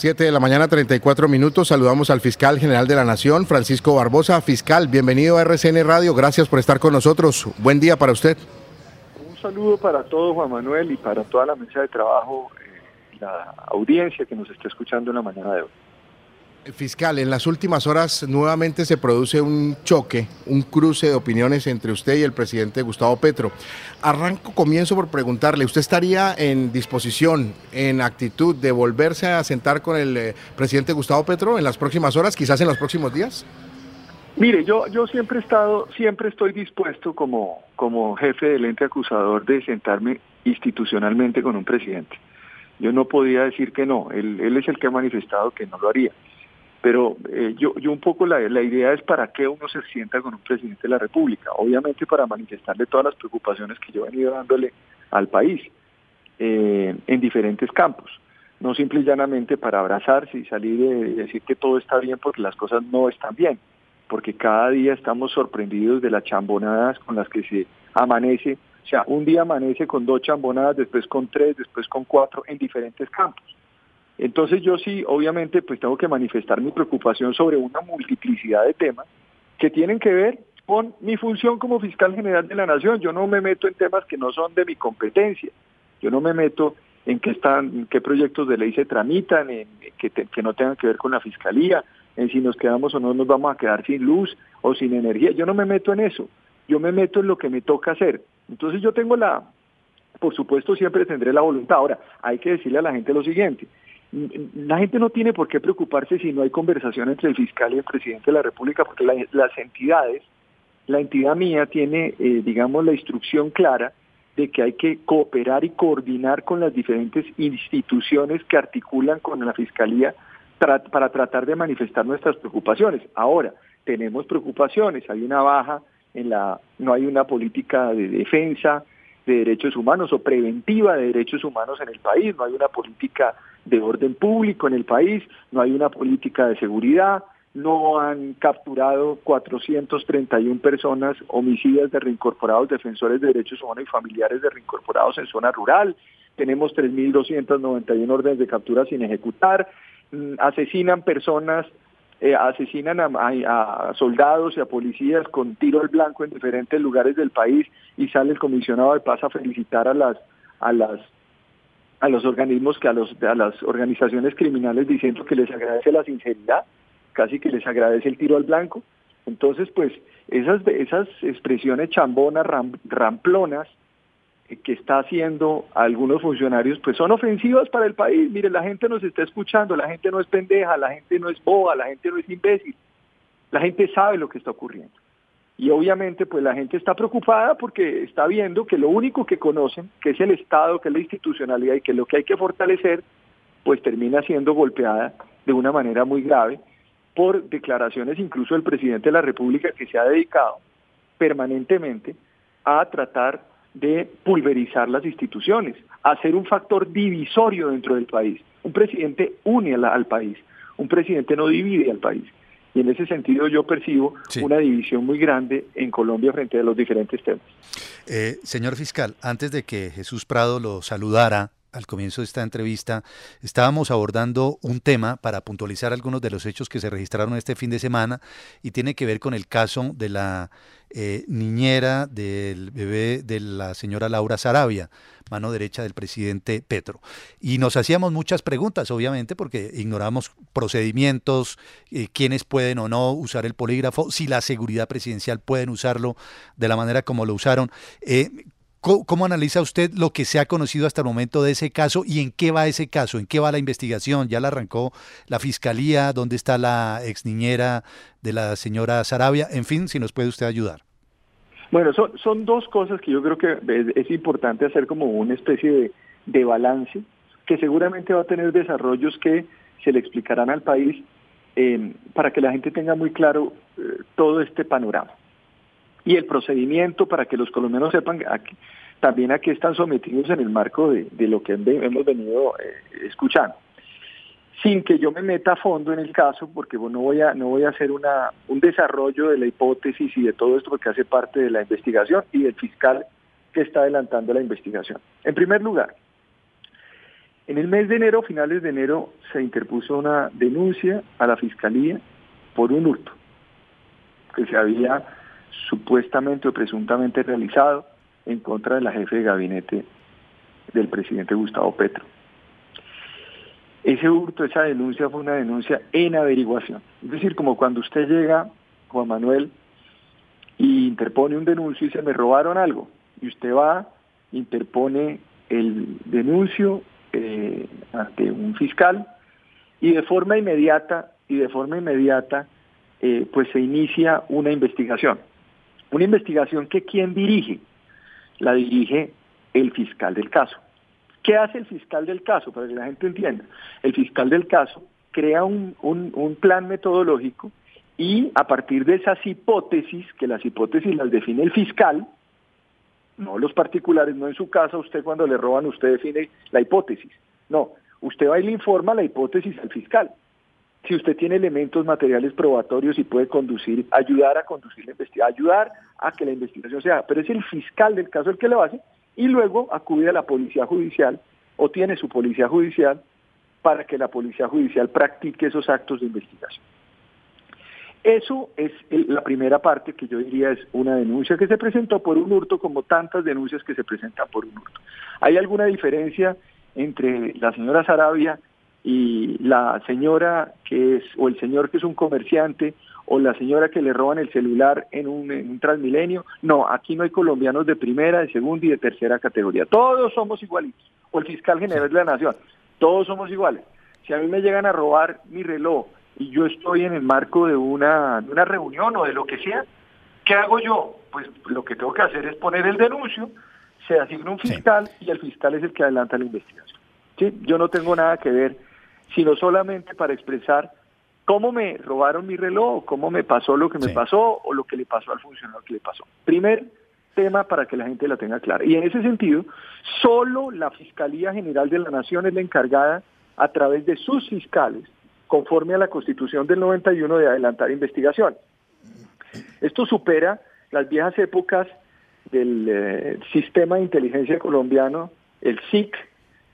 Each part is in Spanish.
Siete de la mañana, 34 minutos. Saludamos al fiscal general de la Nación, Francisco Barbosa. Fiscal, bienvenido a RCN Radio. Gracias por estar con nosotros. Buen día para usted. Un saludo para todos, Juan Manuel, y para toda la mesa de trabajo, eh, la audiencia que nos está escuchando en la mañana de hoy. Fiscal, en las últimas horas nuevamente se produce un choque, un cruce de opiniones entre usted y el presidente Gustavo Petro. Arranco, comienzo por preguntarle, ¿usted estaría en disposición, en actitud de volverse a sentar con el eh, presidente Gustavo Petro en las próximas horas, quizás en los próximos días? Mire, yo, yo siempre he estado, siempre estoy dispuesto como, como jefe del ente acusador de sentarme institucionalmente con un presidente. Yo no podía decir que no, él, él es el que ha manifestado que no lo haría. Pero eh, yo, yo un poco la, idea es para qué uno se sienta con un presidente de la República. Obviamente para manifestarle todas las preocupaciones que yo he venido dándole al país eh, en diferentes campos. No simple y llanamente para abrazarse y salir y decir que todo está bien porque las cosas no están bien. Porque cada día estamos sorprendidos de las chambonadas con las que se amanece. O sea, un día amanece con dos chambonadas, después con tres, después con cuatro en diferentes campos. Entonces yo sí, obviamente, pues tengo que manifestar mi preocupación sobre una multiplicidad de temas que tienen que ver con mi función como fiscal general de la nación. Yo no me meto en temas que no son de mi competencia. Yo no me meto en qué están, qué proyectos de ley se tramitan, en que, que no tengan que ver con la fiscalía, en si nos quedamos o no nos vamos a quedar sin luz o sin energía. Yo no me meto en eso. Yo me meto en lo que me toca hacer. Entonces yo tengo la, por supuesto siempre tendré la voluntad. Ahora, hay que decirle a la gente lo siguiente la gente no tiene por qué preocuparse si no hay conversación entre el fiscal y el presidente de la República, porque las entidades, la entidad mía tiene, eh, digamos, la instrucción clara de que hay que cooperar y coordinar con las diferentes instituciones que articulan con la Fiscalía para tratar de manifestar nuestras preocupaciones. Ahora, tenemos preocupaciones, hay una baja en la, no hay una política de defensa, de derechos humanos o preventiva de derechos humanos en el país, no hay una política de orden público en el país, no hay una política de seguridad, no han capturado 431 personas homicidas de reincorporados, defensores de derechos humanos y familiares de reincorporados en zona rural, tenemos 3.291 órdenes de captura sin ejecutar, mm, asesinan personas eh, asesinan a, soldados y a policías con tiro al blanco en diferentes lugares del país y sale el comisionado de paz a felicitar a las a las a los organismos que a los a las organizaciones criminales diciendo que les agradece la sinceridad casi que les agradece el tiro al blanco entonces pues esas esas expresiones chambonas ramplonas que está haciendo algunos funcionarios, pues son ofensivas para el país. Mire, la gente nos está escuchando, la gente no es pendeja, la gente no es boba, la gente no es imbécil. La gente sabe lo que está ocurriendo. Y obviamente pues la gente está preocupada porque está viendo que lo único que conocen, que es el Estado, que es la institucionalidad y que es lo que hay que fortalecer, pues termina siendo golpeada de una manera muy grave por declaraciones incluso del presidente de la República que se ha dedicado permanentemente a tratar de pulverizar las instituciones, hacer un factor divisorio dentro del país. Un presidente une al, país, un presidente no divide al país. Y en ese sentido yo percibo una división muy grande en Colombia frente a los diferentes temas. Eh, señor fiscal, antes de que Jesús Prado lo saludara, al comienzo de esta entrevista, estábamos abordando un tema para puntualizar algunos de los hechos que se registraron este fin de semana y tiene que ver con el caso de la eh, niñera del bebé de la señora Laura Sarabia, mano derecha del presidente Petro. Y nos hacíamos muchas preguntas, obviamente, porque ignoramos procedimientos, eh, quiénes pueden o no usar el polígrafo, si la seguridad presidencial pueden usarlo de la manera como lo usaron. Eh, ¿Cómo, analiza usted lo que se ha conocido hasta el momento de ese caso y en qué va ese caso? ¿En qué va la investigación? ¿Ya la arrancó la fiscalía? ¿Dónde está la ex niñera de la señora Sarabia? En fin, si nos puede usted ayudar. Bueno, son, dos cosas que yo creo que es, importante hacer como una especie de, balance, que seguramente va a tener desarrollos que se le explicarán al país eh, para que la gente tenga muy claro eh, todo este panorama y el procedimiento para que los colombianos sepan también a qué están sometidos en el marco de, lo que hemos venido eh, escuchando. Sin que yo me meta a fondo en el caso, porque no voy a, no voy a hacer una, un desarrollo de la hipótesis y de todo esto, porque hace parte de la investigación y del fiscal que está adelantando la investigación. En primer lugar, En el mes de enero, finales de enero, se interpuso una denuncia a la Fiscalía por un hurto que se había supuestamente o presuntamente realizado en contra de la jefe de gabinete del presidente Gustavo Petro. Ese hurto, esa denuncia fue una denuncia en averiguación. Es decir, como cuando usted llega, Juan Manuel, y interpone un denuncio y dice, me robaron algo. Y usted va, interpone el denuncio eh, ante un fiscal y de forma inmediata, y de forma inmediata, eh, pues se inicia una investigación. Una investigación que ¿quién dirige? La dirige el fiscal del caso. ¿Qué hace el fiscal del caso? Para que la gente entienda. El fiscal del caso crea un, un, plan metodológico y a partir de esas hipótesis, que las hipótesis las define el fiscal, no los particulares, no en su casa, usted cuando le roban, usted define la hipótesis. No, usted va y le informa la hipótesis al fiscal. Si usted tiene elementos materiales probatorios y puede conducir, ayudar a conducir la investigación, ayudar a que la investigación se haga, pero es el fiscal del caso el que lo hace y luego acude a la policía judicial o tiene su policía judicial para que la policía judicial practique esos actos de investigación. Eso es la primera parte que yo diría es una denuncia que se presentó por un hurto como tantas denuncias que se presentan por un hurto. ¿Hay alguna diferencia entre la señora Sarabia y la señora que es, o el señor que es un comerciante, o la señora que le roban el celular en un, en un transmilenio. No, aquí no hay colombianos de primera, de segunda y de tercera categoría. Todos somos igualitos. O el fiscal general de la nación. Todos somos iguales. Si a mí me llegan a robar mi reloj y yo estoy en el marco de una, de una reunión o de lo que sea, ¿qué hago yo? Pues lo que tengo que hacer es poner el denuncio, se asigna un fiscal y el fiscal es el que adelanta la investigación. ¿Sí? Yo no tengo nada que ver, sino solamente para expresar cómo me robaron mi reloj, cómo me pasó lo que me pasó o lo que le pasó al funcionario que le pasó. Primer tema para que la gente la tenga clara. Y en ese sentido, solo la Fiscalía General de la Nación es la encargada a través de sus fiscales, conforme a la Constitución del 91, de adelantar investigación. Esto supera las viejas épocas del eh, sistema de inteligencia colombiano, el SIC,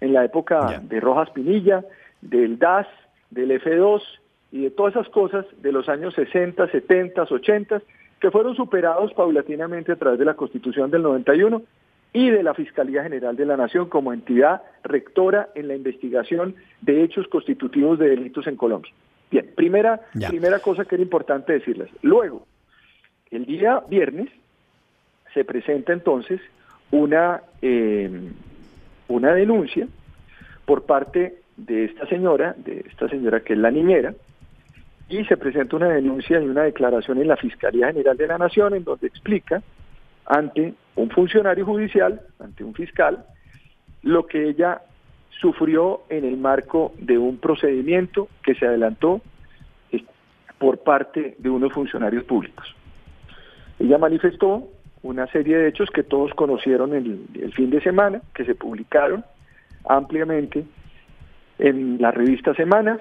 en la época de Rojas Pinilla, del DAS, del F2 y de todas esas cosas de los años 60, 70, 80, que fueron superados paulatinamente a través de la Constitución del 91 y de la Fiscalía General de la Nación como entidad rectora en la investigación de hechos constitutivos de delitos en Colombia. Bien, primera, primera cosa que era importante decirles. Luego, el día viernes se presenta entonces una, eh, una denuncia por parte de esta señora, de esta señora que es la niñera, y se presenta una denuncia y una declaración en la Fiscalía General de la Nación en donde explica ante un funcionario judicial, ante un fiscal, lo que ella sufrió en el marco de un procedimiento que se adelantó eh, por parte de unos funcionarios públicos. Ella manifestó una serie de hechos que todos conocieron el, el fin de semana, que se publicaron ampliamente en la revista Semanas,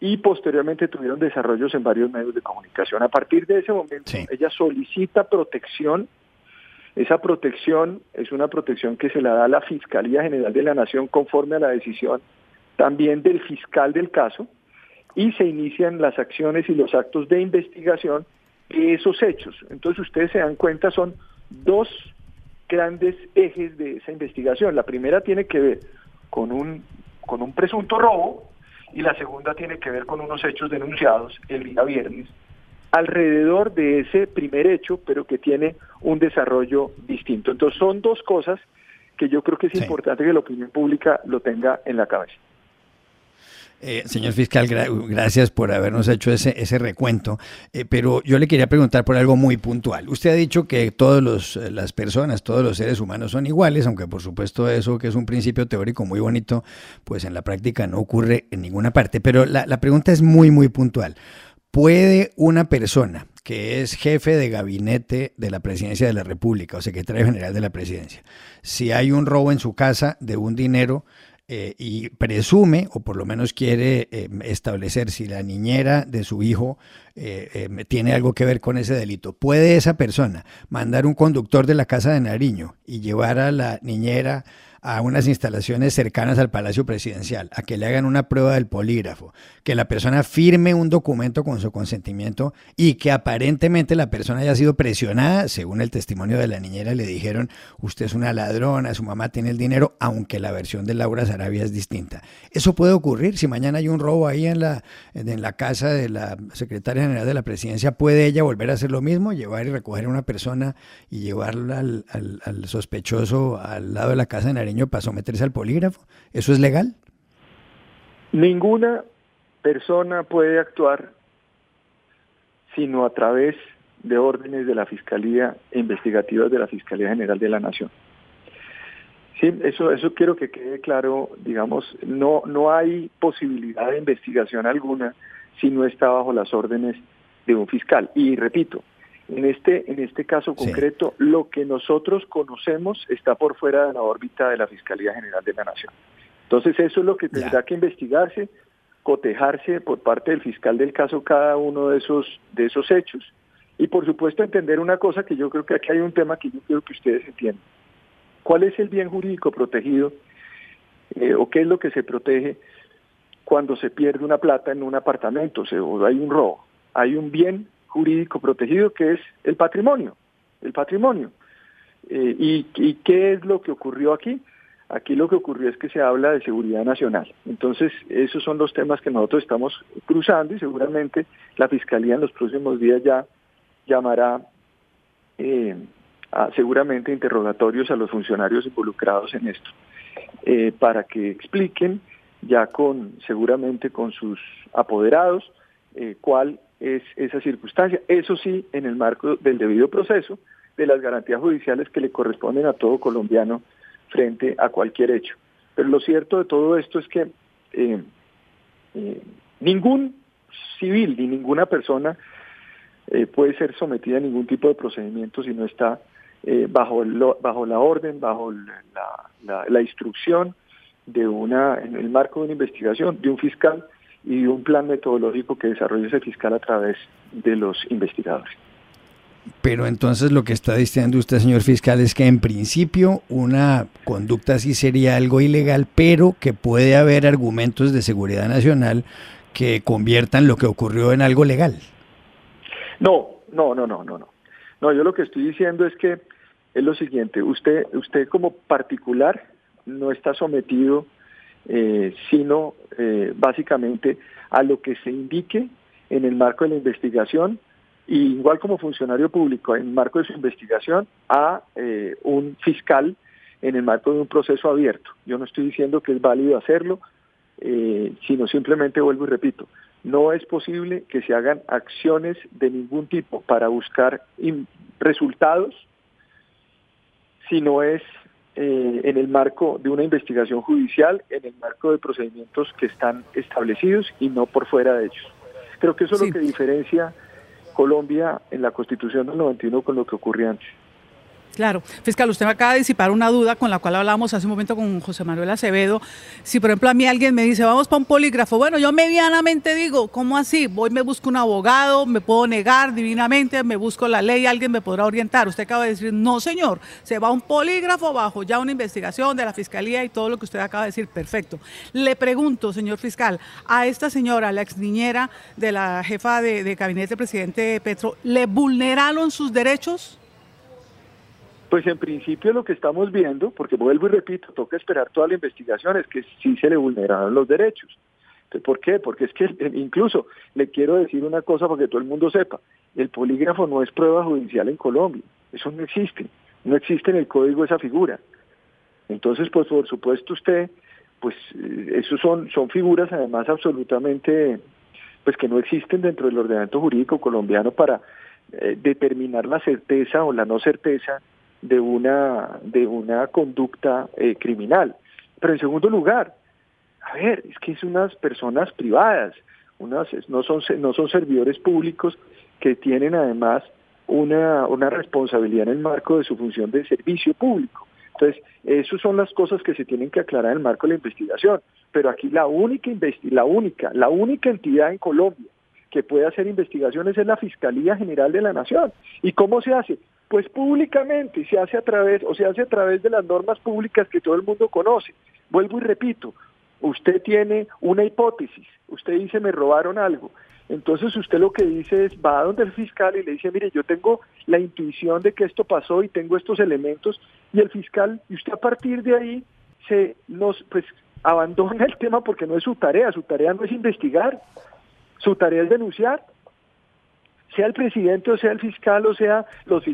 y posteriormente tuvieron desarrollos en varios medios de comunicación. A partir de ese momento, ella solicita protección. Esa protección es una protección que se la da a la Fiscalía General de la Nación conforme a la decisión también del fiscal del caso y se inician las acciones y los actos de investigación de esos hechos. Entonces ustedes se dan cuenta, son dos grandes ejes de esa investigación. La primera tiene que ver con un, con un presunto robo, y la segunda tiene que ver con unos hechos denunciados el día viernes alrededor de ese primer hecho, pero que tiene un desarrollo distinto. Entonces son dos cosas que yo creo que es importante que la opinión pública lo tenga en la cabeza. Eh, señor fiscal, gracias por habernos hecho ese, recuento, eh, pero yo le quería preguntar por algo muy puntual. Usted ha dicho que todas eh, las personas, todos los seres humanos son iguales, aunque por supuesto eso que es un principio teórico muy bonito, pues en la práctica no ocurre en ninguna parte. Pero la, la pregunta es muy, muy puntual. ¿Puede una persona que es jefe de gabinete de la presidencia de la República o secretario general de la presidencia, si hay un robo en su casa de un dinero, eh, y presume, o por lo menos quiere eh, establecer si la niñera de su hijo eh, tiene algo que ver con ese delito, ¿puede esa persona mandar un conductor de la casa de Nariño y llevar a la niñera a unas instalaciones cercanas al Palacio Presidencial, a que le hagan una prueba del polígrafo, que la persona firme un documento con su consentimiento y que aparentemente la persona haya sido presionada, según el testimonio de la niñera, le dijeron, usted es una ladrona, su mamá tiene el dinero, aunque la versión de Laura Sarabia es distinta. Eso puede ocurrir si mañana hay un robo ahí en la, en la casa de la secretaria general de la presidencia, ¿puede ella volver a hacer lo mismo, llevar y recoger a una persona y llevarla al, al sospechoso al lado de la casa de Nariño para someterse al polígrafo? ¿Eso es legal? Ninguna persona puede actuar sino a través de órdenes de la Fiscalía investigativas de la Fiscalía General de la Nación. Sí, eso, eso quiero que quede claro, digamos, no, no hay posibilidad de investigación alguna si no está bajo las órdenes de un fiscal. Y repito, en este, en este caso concreto, lo que nosotros conocemos está por fuera de la órbita de la Fiscalía General de la Nación. Entonces eso es lo que tendrá que investigarse, cotejarse por parte del fiscal del caso cada uno de esos, de esos hechos y por supuesto entender una cosa que yo creo que aquí hay un tema que yo quiero que ustedes entiendan. ¿Cuál es el bien jurídico protegido eh, o qué es lo que se protege cuando se pierde una plata en un apartamento o hay un robo? Hay un bien jurídico protegido que es el patrimonio, el patrimonio. Eh, y, ¿Y qué es lo que ocurrió aquí? Aquí lo que ocurrió es que se habla de seguridad nacional. Entonces, esos son los temas que nosotros estamos cruzando y seguramente la Fiscalía en los próximos días ya llamará eh, seguramente interrogatorios a los funcionarios involucrados en esto eh, para que expliquen ya con seguramente con sus apoderados eh, cuál es esa circunstancia. Eso sí, en el marco del debido proceso, de las garantías judiciales que le corresponden a todo colombiano frente a cualquier hecho. Pero lo cierto de todo esto es que eh, eh, ningún civil ni ninguna persona eh, puede ser sometida a ningún tipo de procedimiento si no está bajo, bajo la orden, bajo la, la, instrucción de una, en el marco de una investigación, de un fiscal y un plan metodológico que desarrolle ese fiscal a través de los investigadores. Pero entonces lo que está diciendo usted, señor fiscal, es que en principio una conducta así sería algo ilegal, pero que puede haber argumentos de seguridad nacional que conviertan lo que ocurrió en algo legal. No, no, no, no, no, no. No, yo lo que estoy diciendo es que es lo siguiente, usted, usted como particular no está sometido eh, sino eh, básicamente a lo que se indique en el marco de la investigación igual como funcionario público en el marco de su investigación a eh, un fiscal en el marco de un proceso abierto. Yo no estoy diciendo que es válido hacerlo, sino simplemente vuelvo y repito, no es posible que se hagan acciones de ningún tipo para buscar resultados si no es eh, en el marco de una investigación judicial, en el marco de procedimientos que están establecidos y no por fuera de ellos. Creo que eso es lo que diferencia Colombia en la Constitución del 91 con lo que ocurría antes. Claro. Fiscal, usted me acaba de disipar una duda con la cual hablábamos hace un momento con José Manuel Acevedo. Si, por ejemplo, a mí alguien me dice, vamos para un polígrafo, bueno, yo medianamente digo, ¿cómo así? Voy, me busco un abogado, me puedo negar divinamente, me busco la ley, alguien me podrá orientar. Usted acaba de decir, no, señor, se va a un polígrafo bajo ya una investigación de la Fiscalía y todo lo que usted acaba de decir, perfecto. Le pregunto, señor fiscal, a esta señora, la ex niñera de la jefa de, de gabinete presidente Petro, ¿le vulneraron sus derechos? Pues en principio lo que estamos viendo, porque vuelvo y repito, toca esperar toda la investigación, es que sí se le vulneraron los derechos. ¿Por qué? Porque es que incluso le quiero decir una cosa para que todo el mundo sepa, el polígrafo no es prueba judicial en Colombia, eso no existe, no existe en el código esa figura. Entonces, pues por supuesto usted, pues eh, eso son, son figuras además absolutamente, pues que no existen dentro del ordenamiento jurídico colombiano para eh, determinar la certeza o la no certeza de una, de una conducta eh, criminal. Pero en segundo lugar, a ver, es que es unas personas privadas, unas, no, son, no son servidores públicos que tienen además una, una responsabilidad en el marco de su función de servicio público. Entonces, esas son las cosas que se tienen que aclarar en el marco de la investigación. Pero aquí la única, la única, la única entidad en Colombia que puede hacer investigaciones es la Fiscalía General de la Nación. ¿Y cómo se hace? Pues públicamente se hace a través, o se hace a través de las normas públicas que todo el mundo conoce. Vuelvo y repito, usted tiene una hipótesis, usted dice me robaron algo. Entonces usted lo que dice es, va a donde el fiscal y le dice, mire, yo tengo la intuición de que esto pasó y tengo estos elementos, y el fiscal, y usted a partir de ahí se nos, pues, abandona el tema porque no es su tarea, su tarea no es investigar, su tarea es denunciar, sea el presidente o sea el fiscal o sea los fiscales